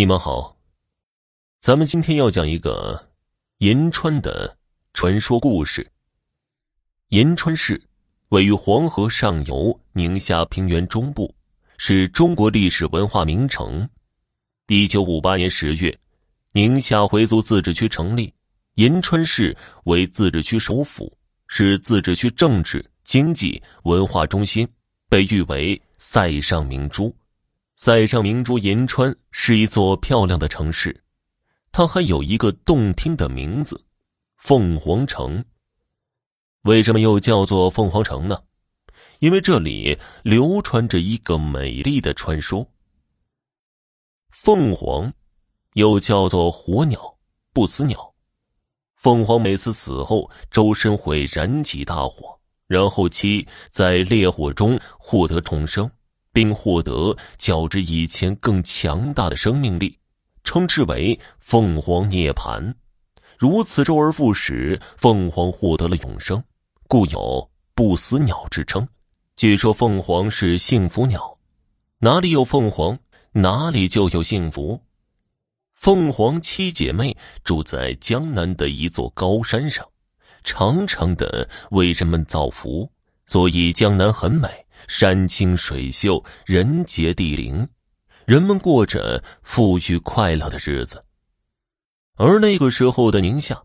你们好，咱们今天要讲一个银川的传说故事。银川市位于黄河上游宁夏平原中部，是中国历史文化名城。一九五八年十月，宁夏回族自治区成立，银川市为自治区首府，是自治区政治、经济、文化中心，被誉为“塞上明珠”。塞上明珠银川是一座漂亮的城市，它还有一个动听的名字——凤凰城。为什么又叫做凤凰城呢？因为这里流传着一个美丽的传说。凤凰，又叫做火鸟、不死鸟。凤凰每次死后，周身会燃起大火，然后其在烈火中获得重生。并获得较之以前更强大的生命力，称之为凤凰涅槃。如此周而复始，凤凰获得了永生，故有不死鸟之称。据说凤凰是幸福鸟，哪里有凤凰，哪里就有幸福。凤凰七姐妹住在江南的一座高山上，常常的为人们造福，所以江南很美。山清水秀，人杰地灵，人们过着富裕快乐的日子。而那个时候的宁夏，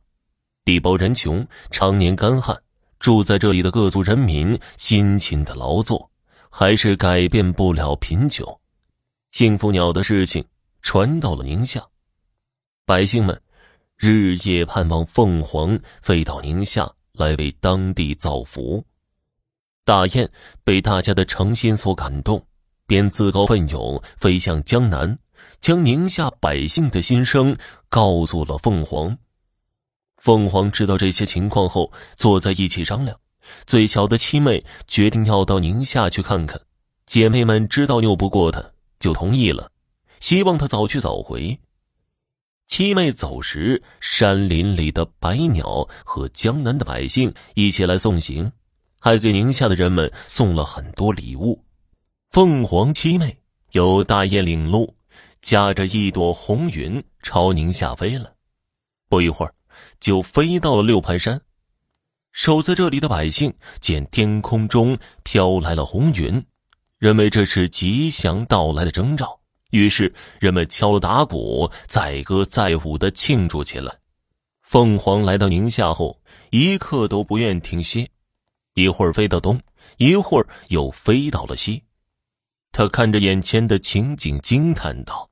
地薄人穷，常年干旱，住在这里的各族人民辛勤的劳作，还是改变不了贫穷。幸福鸟的事情传到了宁夏，百姓们日夜盼望凤凰飞到宁夏来为当地造福。大雁被大家的诚心所感动，便自告奋勇飞向江南，将宁夏百姓的心声告诉了凤凰。凤凰知道这些情况后，坐在一起商量。最小的七妹决定要到宁夏去看看，姐妹们知道拗不过她，就同意了，希望她早去早回。七妹走时，山林里的百鸟和江南的百姓一起来送行。还给宁夏的人们送了很多礼物。凤凰七妹由大雁领路，驾着一朵红云朝宁夏飞了。不一会儿，就飞到了六盘山。守在这里的百姓见天空中飘来了红云，认为这是吉祥到来的征兆，于是人们敲锣打鼓，载歌载舞的庆祝起来。凤凰来到宁夏后，一刻都不愿停歇。一会儿飞到东，一会儿又飞到了西。他看着眼前的情景，惊叹道：“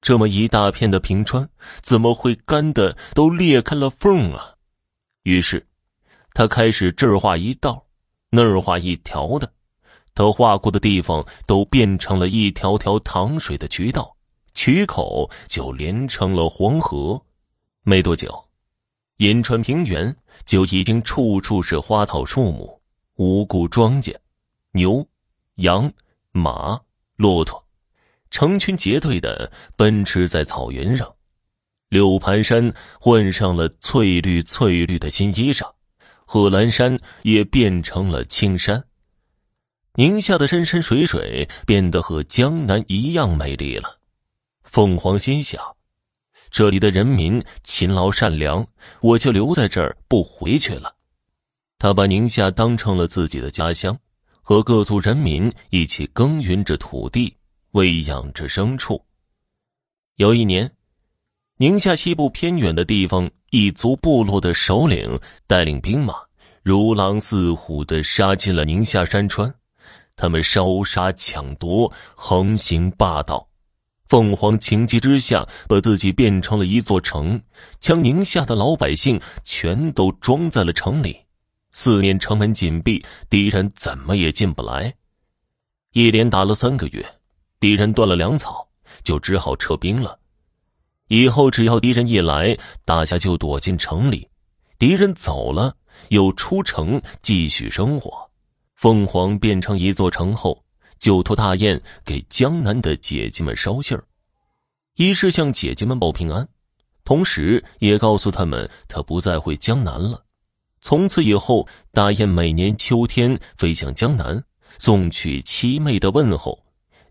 这么一大片的平川，怎么会干的都裂开了缝啊？”于是，他开始这儿画一道，那儿画一条的。他画过的地方都变成了一条条淌水的渠道，渠口就连成了黄河。没多久。银川平原就已经处处是花草树木、五谷庄稼，牛、羊、马、骆驼，成群结队的奔驰在草原上。六盘山换上了翠绿翠绿的新衣裳，贺兰山也变成了青山。宁夏的山山水水变得和江南一样美丽了。凤凰心想。这里的人民勤劳善良，我就留在这儿不回去了。他把宁夏当成了自己的家乡，和各族人民一起耕耘着土地，喂养着牲畜。有一年，宁夏西部偏远的地方，一族部落的首领带领兵马，如狼似虎的杀进了宁夏山川。他们烧杀抢夺，横行霸道。凤凰情急之下，把自己变成了一座城，将宁夏的老百姓全都装在了城里。四面城门紧闭，敌人怎么也进不来。一连打了三个月，敌人断了粮草，就只好撤兵了。以后只要敌人一来，大家就躲进城里；敌人走了，又出城继续生活。凤凰变成一座城后。就托大雁给江南的姐姐们捎信儿，一是向姐姐们报平安，同时也告诉他们他不再回江南了。从此以后，大雁每年秋天飞向江南，送去七妹的问候。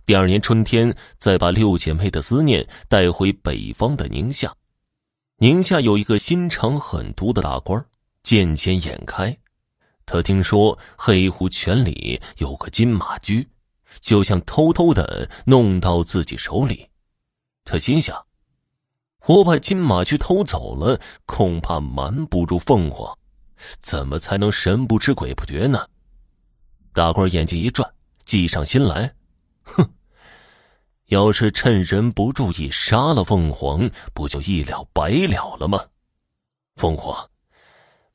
第二年春天，再把六姐妹的思念带回北方的宁夏。宁夏有一个心肠狠毒的大官，见钱眼开。他听说黑湖泉里有个金马驹，就想偷偷的弄到自己手里。他心想：我把金马驹偷走了，恐怕瞒不住凤凰，怎么才能神不知鬼不觉呢？大官眼睛一转，计上心来，哼。要是趁人不注意杀了凤凰，不就一了百了了吗？凤凰，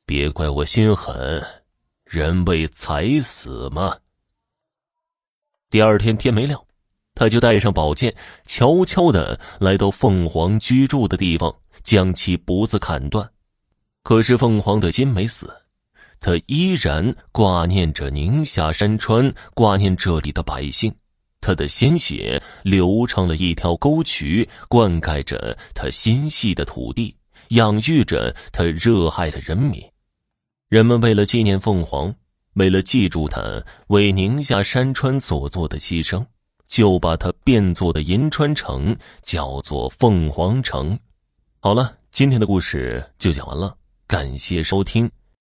别怪我心狠，人为财死嘛。第二天天没亮，他就带上宝剑，悄悄的来到凤凰居住的地方，将其脖子砍断。可是凤凰的心没死，他依然挂念着宁夏山川，挂念这里的百姓。他的鲜血流成了一条沟渠，灌溉着他心系的土地，养育着他热爱的人民。人们为了纪念凤凰，为了记住他为宁夏山川所做的牺牲，就把他变作的银川城叫做凤凰城。好了，今天的故事就讲完了，感谢收听。